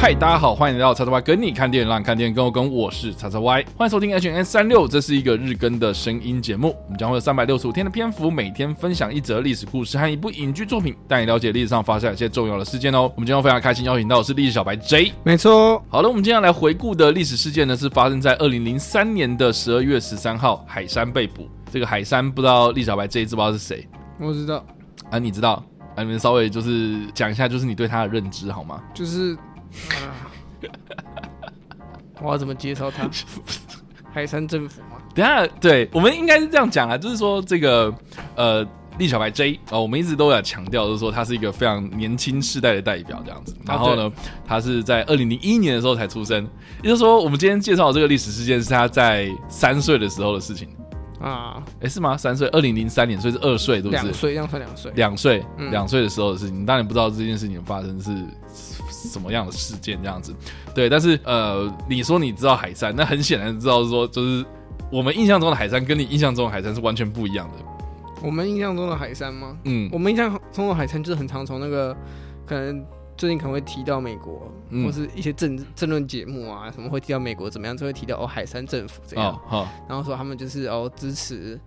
嗨，大家好，欢迎来到叉叉 Y 跟你看电影，让你看电影更有梗。我是叉叉 Y，欢迎收听 H N 三六，这是一个日更的声音节目。我们将会有三百六十五天的篇幅，每天分享一则历史故事和一部影剧作品，带你了解历史上发生一些重要的事件哦。我们今天非常开心邀请到的是历史小白 J，没错。好了，我们今天要来回顾的历史事件呢，是发生在二零零三年的十二月十三号，海山被捕。这个海山不知道历史小白 J 知不知道是谁？我知道。啊，你知道？啊，你们稍微就是讲一下，就是你对他的认知好吗？就是。啊 我要怎么介绍他？海山政府吗？等下，对，我们应该是这样讲啊，就是说这个呃，历小白 J 啊、哦，我们一直都有强调，就是说他是一个非常年轻世代的代表这样子。然后呢，啊、他是在二零零一年的时候才出生，也就是说，我们今天介绍的这个历史事件是他在三岁的时候的事情啊。哎，是吗？三岁，二零零三年，所以是二岁，对不对？两岁，这样算两岁。两岁，两岁的时候的事情，你当然不知道这件事情发生是。什么样的事件这样子？对，但是呃，你说你知道海山，那很显然知道说，就是我们印象中的海山跟你印象中的海山是完全不一样的。我们印象中的海山吗？嗯，我们印象中的海山就是很常从那个可能最近可能会提到美国，嗯、或是一些政政论节目啊，什么会提到美国怎么样，就会提到哦海山政府这样，哦哦、然后说他们就是哦支持。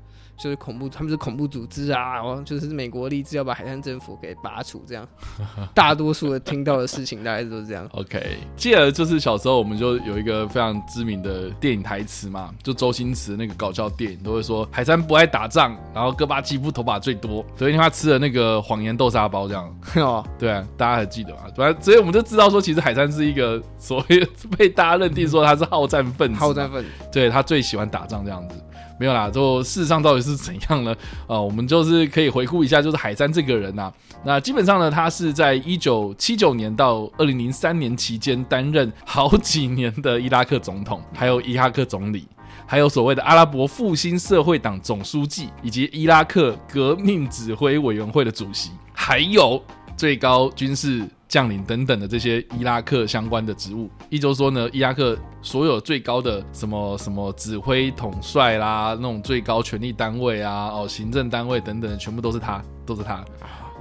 就是恐怖，他们是恐怖组织啊，然后就是美国立志要把海山政府给拔除，这样。大多数的听到的事情大概都是这样。OK，继而就是小时候我们就有一个非常知名的电影台词嘛，就周星驰那个搞笑电影都会说海山不爱打仗，然后戈巴契夫头发最多，所以他吃了那个谎言豆沙包这样。哦，对啊，大家还记得吗？反正所以我们就知道说，其实海山是一个所谓 被大家认定说他是好战分子，好战分子，对，他最喜欢打仗这样子。没有啦，就事实上到底是怎样呢？呃，我们就是可以回顾一下，就是海山这个人呐、啊。那基本上呢，他是在一九七九年到二零零三年期间担任好几年的伊拉克总统，还有伊拉克总理，还有所谓的阿拉伯复兴社会党总书记，以及伊拉克革命指挥委员会的主席，还有最高军事将领等等的这些伊拉克相关的职务，一周说呢，伊拉克所有最高的什么什么指挥统帅啦，那种最高权力单位啊，哦，行政单位等等的，全部都是他，都是他。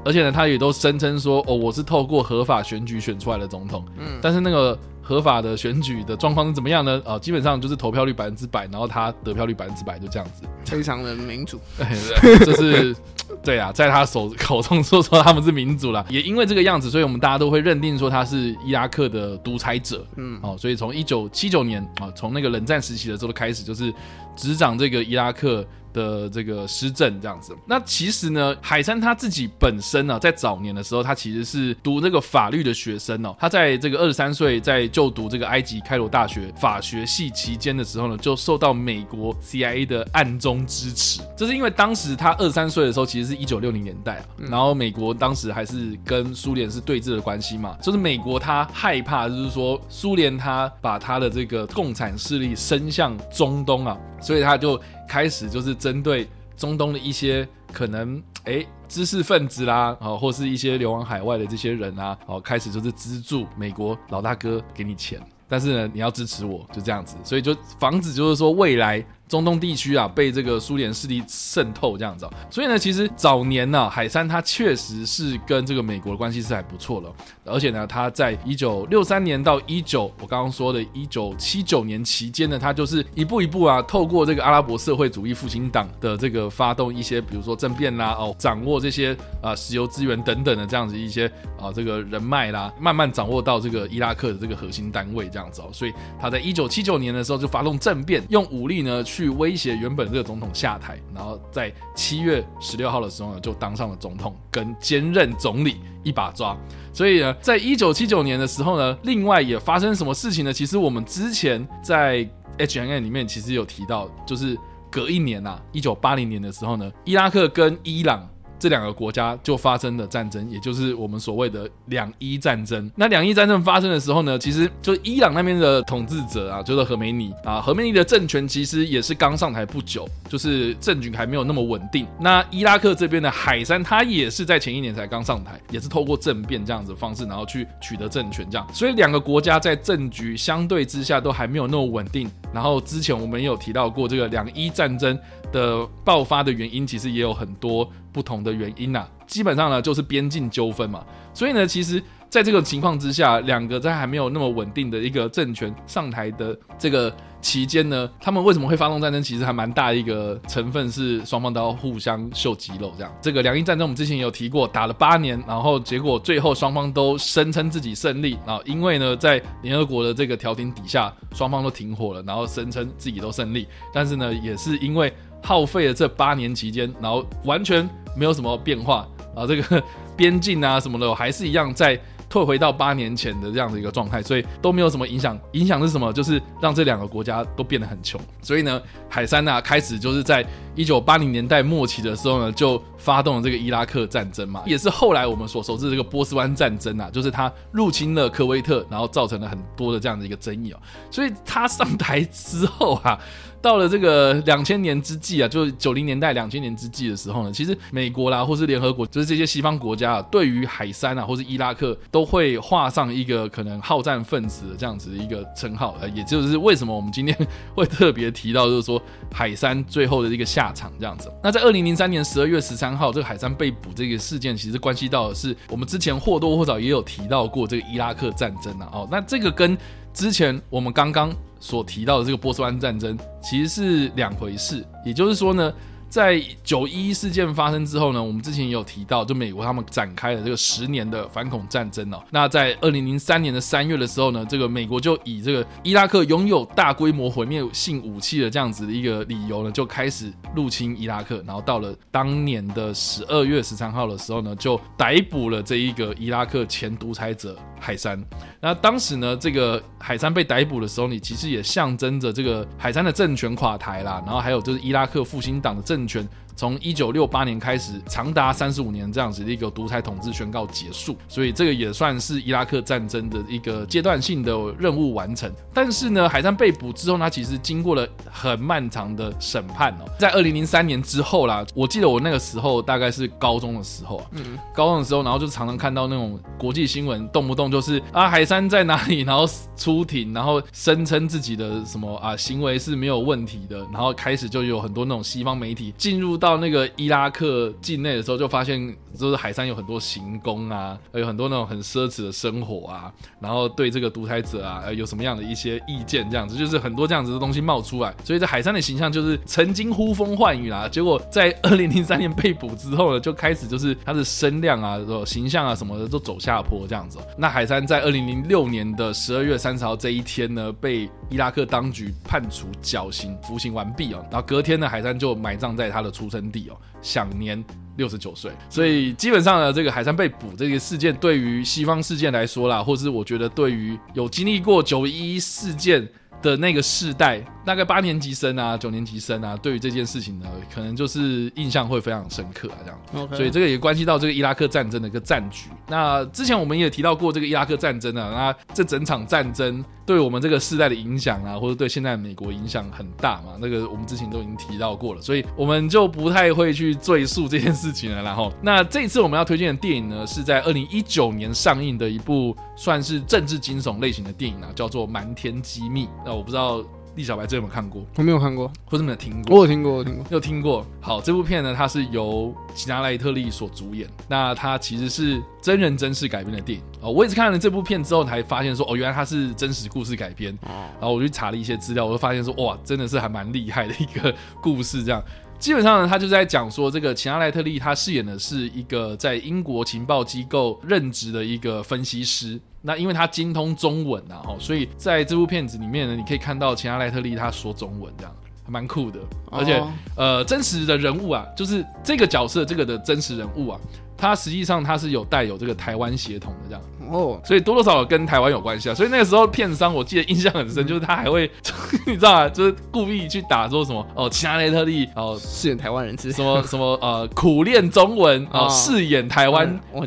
而且呢，他也都声称说，哦，我是透过合法选举选出来的总统。嗯，但是那个。合法的选举的状况是怎么样呢？呃，基本上就是投票率百分之百，然后他得票率百分之百，就这样子，非常的民主。对，就是对啊，在他手口中说说他们是民主了，也因为这个样子，所以我们大家都会认定说他是伊拉克的独裁者。嗯，哦，所以从一九七九年啊，从那个冷战时期的时候开始，就是执掌这个伊拉克。的这个施政这样子，那其实呢，海山他自己本身呢、啊，在早年的时候，他其实是读那个法律的学生哦。他在这个二十三岁在就读这个埃及开罗大学法学系期间的时候呢，就受到美国 CIA 的暗中支持。这是因为当时他二十三岁的时候，其实是一九六零年代啊，然后美国当时还是跟苏联是对峙的关系嘛，就是美国他害怕，就是说苏联他把他的这个共产势力伸向中东啊，所以他就。开始就是针对中东的一些可能哎知识分子啦，啊，或是一些流亡海外的这些人啊，哦，开始就是资助美国老大哥给你钱，但是呢，你要支持我，就这样子，所以就防止就是说未来。中东地区啊，被这个苏联势力渗透这样子，所以呢，其实早年呢、海山他确实是跟这个美国的关系是还不错的，而且呢，他在一九六三年到一九我刚刚说的一九七九年期间呢，他就是一步一步啊，透过这个阿拉伯社会主义复兴党的这个发动一些，比如说政变啦，哦，掌握这些啊石油资源等等的这样子一些啊这个人脉啦，慢慢掌握到这个伊拉克的这个核心单位这样子哦，所以他在一九七九年的时候就发动政变，用武力呢去。去威胁原本这个总统下台，然后在七月十六号的时候呢，就当上了总统，跟兼任总理一把抓。所以呢，在一九七九年的时候呢，另外也发生什么事情呢？其实我们之前在 HNN 里面其实有提到，就是隔一年啊，一九八零年的时候呢，伊拉克跟伊朗。这两个国家就发生了战争，也就是我们所谓的两伊战争。那两伊战争发生的时候呢，其实就伊朗那边的统治者啊，就是何梅尼啊，何梅尼的政权其实也是刚上台不久，就是政局还没有那么稳定。那伊拉克这边的海山，他也是在前一年才刚上台，也是透过政变这样子的方式，然后去取得政权这样。所以两个国家在政局相对之下都还没有那么稳定。然后之前我们也有提到过这个两伊战争的爆发的原因，其实也有很多。不同的原因呐、基本上呢就是边境纠纷嘛，所以呢，其实在这个情况之下，两个在还没有那么稳定的一个政权上台的这个期间呢，他们为什么会发动战争？其实还蛮大一个成分是双方都要互相秀肌肉，这样。这个两伊战争我们之前有提过，打了八年，然后结果最后双方都声称自己胜利，然后因为呢，在联合国的这个调停底下，双方都停火了，然后声称自己都胜利。但是呢，也是因为耗费了这八年期间，然后完全没有什么变化啊，这个边境啊什么的还是一样在。退回到八年前的这样的一个状态，所以都没有什么影响。影响是什么？就是让这两个国家都变得很穷。所以呢，海山呢开始就是在一九八零年代末期的时候呢，就发动了这个伊拉克战争嘛，也是后来我们所熟知的这个波斯湾战争啊，就是他入侵了科威特，然后造成了很多的这样的一个争议哦。所以他上台之后啊。到了这个两千年之际啊，就是九零年代两千年之际的时候呢，其实美国啦，或是联合国，就是这些西方国家啊，对于海山啊，或是伊拉克，都会画上一个可能好战分子的这样子的一个称号。呃，也就是为什么我们今天会特别提到，就是说海山最后的一个下下场这样子。那在二零零三年十二月十三号，这个海山被捕这个事件，其实关系到的是我们之前或多或少也有提到过这个伊拉克战争啊。哦，那这个跟之前我们刚刚。所提到的这个波斯湾战争其实是两回事，也就是说呢，在九一一事件发生之后呢，我们之前也有提到，就美国他们展开了这个十年的反恐战争哦。那在二零零三年的三月的时候呢，这个美国就以这个伊拉克拥有大规模毁灭性武器的这样子的一个理由呢，就开始入侵伊拉克。然后到了当年的十二月十三号的时候呢，就逮捕了这一个伊拉克前独裁者。海珊，那当时呢，这个海珊被逮捕的时候，你其实也象征着这个海珊的政权垮台啦，然后还有就是伊拉克复兴党的政权。从一九六八年开始，长达三十五年这样子的一个独裁统治宣告结束，所以这个也算是伊拉克战争的一个阶段性的任务完成。但是呢，海珊被捕之后，他其实经过了很漫长的审判哦。在二零零三年之后啦，我记得我那个时候大概是高中的时候啊，嗯，高中的时候，然后就常常看到那种国际新闻，动不动就是啊，海山在哪里，然后出庭，然后声称自己的什么啊行为是没有问题的，然后开始就有很多那种西方媒体进入到那个伊拉克境内的时候，就发现就是海山有很多行宫啊，有很多那种很奢侈的生活啊，然后对这个独裁者啊，有什么样的一些意见，这样子就是很多这样子的东西冒出来，所以这海山的形象就是曾经呼风唤雨啦。结果在二零零三年被捕之后呢，就开始就是他的声量啊、形象啊什么的都走下坡这样子。那海山在二零零六年的十二月三十号这一天呢，被伊拉克当局判处绞刑，服刑完毕哦，然后隔天呢，海山就埋葬在他的出生地哦。享年六十九岁，所以基本上呢，这个海山被捕这个事件，对于西方事件来说啦，或是我觉得对于有经历过九一事件的那个世代。大概八年级生啊，九年级生啊，对于这件事情呢，可能就是印象会非常深刻啊，这样。Okay. 所以这个也关系到这个伊拉克战争的一个战局。那之前我们也提到过这个伊拉克战争啊，那这整场战争对我们这个世代的影响啊，或者对现在美国影响很大嘛，那个我们之前都已经提到过了，所以我们就不太会去赘述这件事情了。然后，那这一次我们要推荐的电影呢，是在二零一九年上映的一部算是政治惊悚类型的电影啊，叫做《瞒天机密》。那我不知道。李小白，这有没有看过？我没有看过，或者没有听过？我有听过，我有听过，有听过。好，这部片呢，它是由奇拿莱特利所主演。那它其实是真人真事改编的电影哦。我也是看了这部片之后，才发现说，哦，原来它是真实故事改编。然后我去查了一些资料，我就发现说，哇，真的是还蛮厉害的一个故事。这样，基本上呢，他就在讲说，这个奇拿莱特利他饰演的是一个在英国情报机构任职的一个分析师。那因为他精通中文啊，哦，所以在这部片子里面呢，你可以看到奇拿莱特利他说中文，这样还蛮酷的。而且，呃，真实的人物啊，就是这个角色这个的真实人物啊，他实际上他是有带有这个台湾血统的这样哦，所以多多少少跟台湾有关系啊。所以那个时候片商我记得印象很深，就是他还会，你知道啊，就是故意去打说什么哦，其他莱特利哦，饰演台湾人，什么什么呃，苦练中文哦，饰演台湾。我。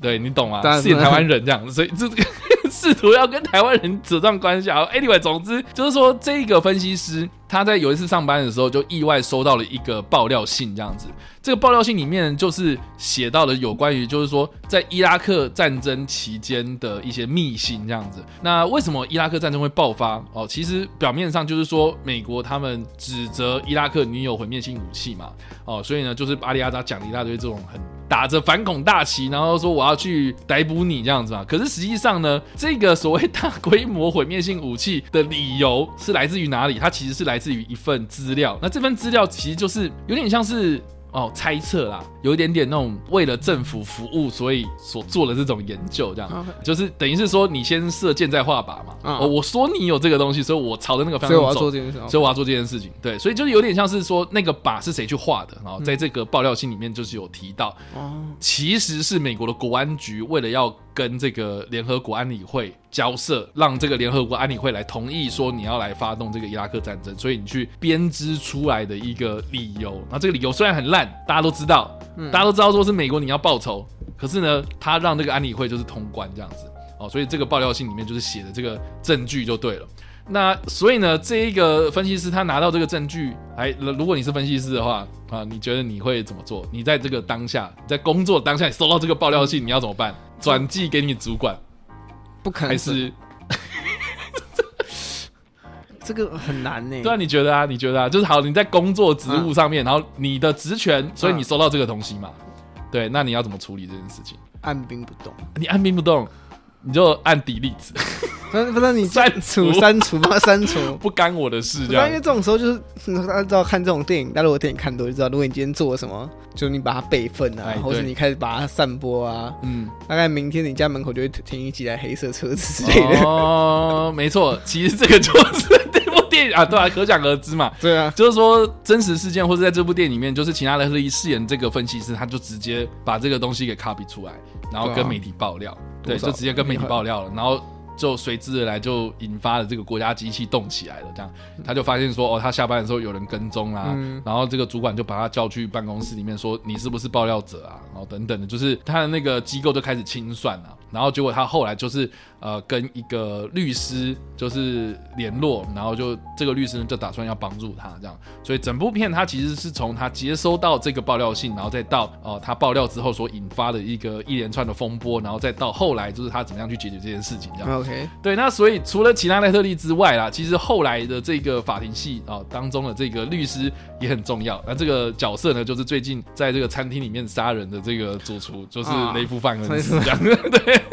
对你懂吗？饰演台湾人这样子，所以这个 试图要跟台湾人扯上关系啊。Anyway，总之就是说，这个分析师他在有一次上班的时候，就意外收到了一个爆料信，这样子。这个爆料信里面就是写到了有关于，就是说在伊拉克战争期间的一些密信，这样子。那为什么伊拉克战争会爆发？哦，其实表面上就是说美国他们指责伊拉克女友毁灭性武器嘛。哦，所以呢，就是阿里阿扎讲了一大堆这种很。打着反恐大旗，然后说我要去逮捕你这样子嘛。可是实际上呢，这个所谓大规模毁灭性武器的理由是来自于哪里？它其实是来自于一份资料。那这份资料其实就是有点像是。哦，猜测啦，有一点点那种为了政府服务，所以所做的这种研究，这样.就是等于是说你先射箭再画靶嘛。Uh. 哦，我说你有这个东西，所以我朝着那个方向走，所以我要做这件事，所以我要做这件事情。对，所以就是有点像是说那个靶是谁去画的，然后在这个爆料信里面就是有提到，嗯、其实是美国的国安局为了要。跟这个联合国安理会交涉，让这个联合国安理会来同意说你要来发动这个伊拉克战争，所以你去编织出来的一个理由。那这个理由虽然很烂，大家都知道，嗯、大家都知道说是美国你要报仇，可是呢，他让这个安理会就是通关这样子哦，所以这个爆料信里面就是写的这个证据就对了。那所以呢，这一个分析师他拿到这个证据，哎，如果你是分析师的话啊，你觉得你会怎么做？你在这个当下，在工作当下，你收到这个爆料信，你要怎么办？转寄给你主管？不可能，还是这个很难呢？对啊，你觉得啊？你觉得啊？就是好，你在工作职务上面，啊、然后你的职权，所以你收到这个东西嘛？啊、对，那你要怎么处理这件事情？按兵不动。你按兵不动，你就按 delete。不是你删除删除吗？删除 不干我的事，这样。因为这种时候就是 大家知道看这种电影，大家如果电影看多就知道，如果你今天做了什么，就你把它备份啊，或者你开始把它散播啊，嗯，大概明天你家门口就会停一几台黑色车子之类的。哦，没错，其实这个就是这部电影啊，对啊，可想而知嘛。对啊，就是说真实事件，或者在这部电影里面，就是齐纳雷特利饰演这个分析师，他就直接把这个东西给 copy 出来，然后跟媒体爆料，对，就直接跟媒体爆料了，然后。就随之而来，就引发了这个国家机器动起来了。这样，他就发现说，哦，他下班的时候有人跟踪啊，嗯、然后这个主管就把他叫去办公室里面说，你是不是爆料者啊？然后等等的，就是他的那个机构就开始清算了。然后结果他后来就是呃跟一个律师就是联络，然后就这个律师呢就打算要帮助他这样，所以整部片他其实是从他接收到这个爆料信，然后再到呃他爆料之后所引发的一个一连串的风波，然后再到后来就是他怎么样去解决这件事情这样。OK，对，那所以除了齐纳雷特利之外啦，其实后来的这个法庭戏啊、呃、当中的这个律师也很重要。那这个角色呢，就是最近在这个餐厅里面杀人的这个主厨，就是雷夫范恩斯这样。啊、对。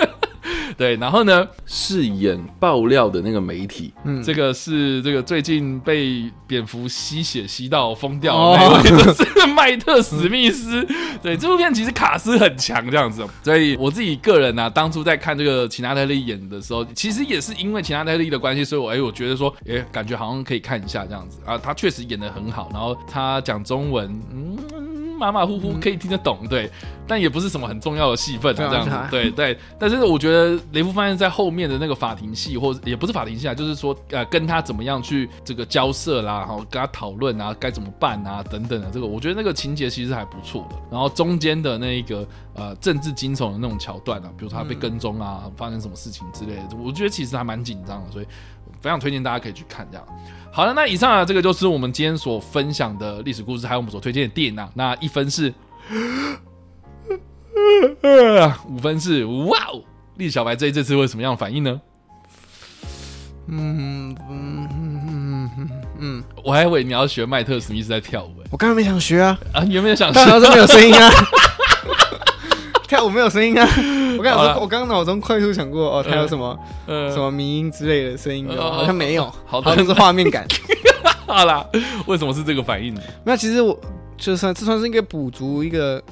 对，然后呢，饰演爆料的那个媒体，嗯，这个是这个最近被蝙蝠吸血吸到疯掉的那位，哦、就是麦特史密斯。嗯、对，这部片其实卡斯很强，这样子。所以我自己个人呢、啊，当初在看这个齐纳特利演的时候，其实也是因为齐纳特利的关系，所以我哎，我觉得说，哎，感觉好像可以看一下这样子啊。他确实演的很好，然后他讲中文，嗯。马马虎虎可以听得懂，对，但也不是什么很重要的戏份啊，这样子，对对。但是我觉得雷夫发现，在后面的那个法庭戏，或者也不是法庭戏啊，就是说，呃，跟他怎么样去这个交涉啦，然后跟他讨论啊，该怎么办啊，等等的，这个我觉得那个情节其实还不错的。然后中间的那一个呃政治惊悚的那种桥段啊，比如说他被跟踪啊，发生什么事情之类的，我觉得其实还蛮紧张的，所以非常推荐大家可以去看这样。好了，那以上啊，这个就是我们今天所分享的历史故事，还有我们所推荐的电影啊。那一分是，五分是，哇哦！历史小白这一这次会什么样的反应呢？嗯嗯嗯嗯嗯，我还以为你要学麦特史密斯在跳舞，我刚刚没想学啊啊！你有没有想学？刚刚没有声音啊，跳舞没有声音啊。我刚刚我刚刚脑中快速想过哦，他有什么呃什么迷音之类的声音，好像没有，好像是画面感。好啦，为什么是这个反应呢？那其实我就算这算是一个补足一个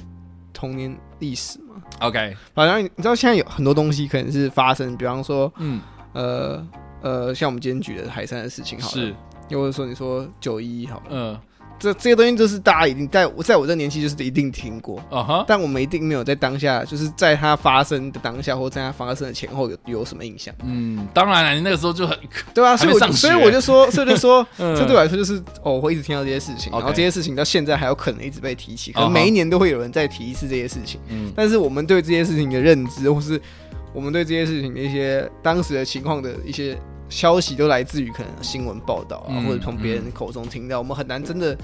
童年历史嘛。OK，反正你知道现在有很多东西可能是发生，比方说嗯呃呃，像我们今天举的海山的事情，好是，又或者说你说九一一好，嗯。这这些东西都是大家已经在我在我这年纪就是一定听过啊哈，uh huh. 但我们一定没有在当下，就是在它发生的当下或在它发生的前后有有什么印象。嗯，当然了，你那个时候就很对啊，所以我所以我就说，所以就说，这对我来说就是哦，我会一直听到这些事情，然后这些事情到现在还有可能一直被提起，可能每一年都会有人再提一次这些事情。嗯、uh，huh. 但是我们对这些事情的认知，或是我们对这些事情的一些当时的情况的一些消息，都来自于可能新闻报道啊，嗯、或者从别人口中听到，我们很难真的。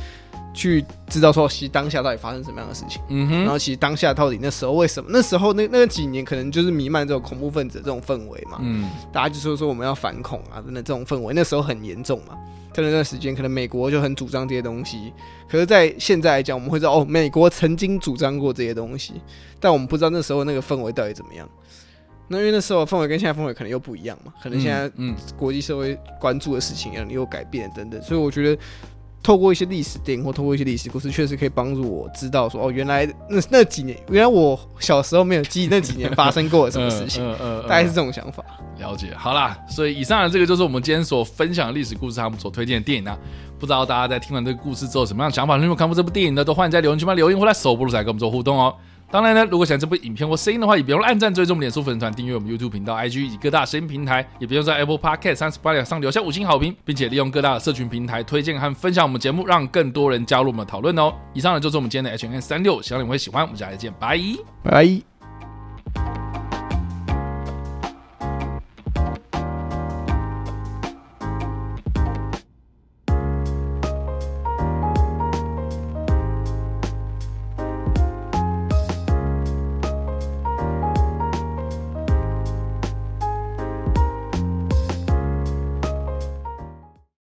去知道说，其实当下到底发生什么样的事情，嗯哼，然后其实当下到底那时候为什么？那时候那那几年可能就是弥漫这种恐怖分子的这种氛围嘛，嗯，大家就说说我们要反恐啊，等等这种氛围，那时候很严重嘛。在那段时间，可能美国就很主张这些东西，可是，在现在来讲，我们会知道哦，美国曾经主张过这些东西，但我们不知道那时候那个氛围到底怎么样。那因为那时候氛围跟现在氛围可能又不一样嘛，可能现在嗯，国际社会关注的事情也有改变等等，所以我觉得。透过一些历史电影或透过一些历史故事，确实可以帮助我知道说，哦，原来那那几年，原来我小时候没有记忆那几年发生过了什么事情，嗯嗯，大概是这种想法。了解，好啦，所以以上的这个就是我们今天所分享的历史故事，他们所推荐的电影啊。不知道大家在听完这个故事之后，什么样的想法？如果看过这部电影的，都欢迎在留言区帮留言或者首播来跟我们做互动哦。当然呢，如果喜欢这部影片或声音的话，也别忘了按赞、追踪我们脸书粉丝团、订阅我们 YouTube 频道、IG 以及各大声音平台，也不用在 Apple Podcast 三十八点上留下五星好评，并且利用各大社群平台推荐和分享我们节目，让更多人加入我们的讨论哦。以上呢就是我们今天的 H N 三六希望你们会喜欢。我们下期见，拜拜。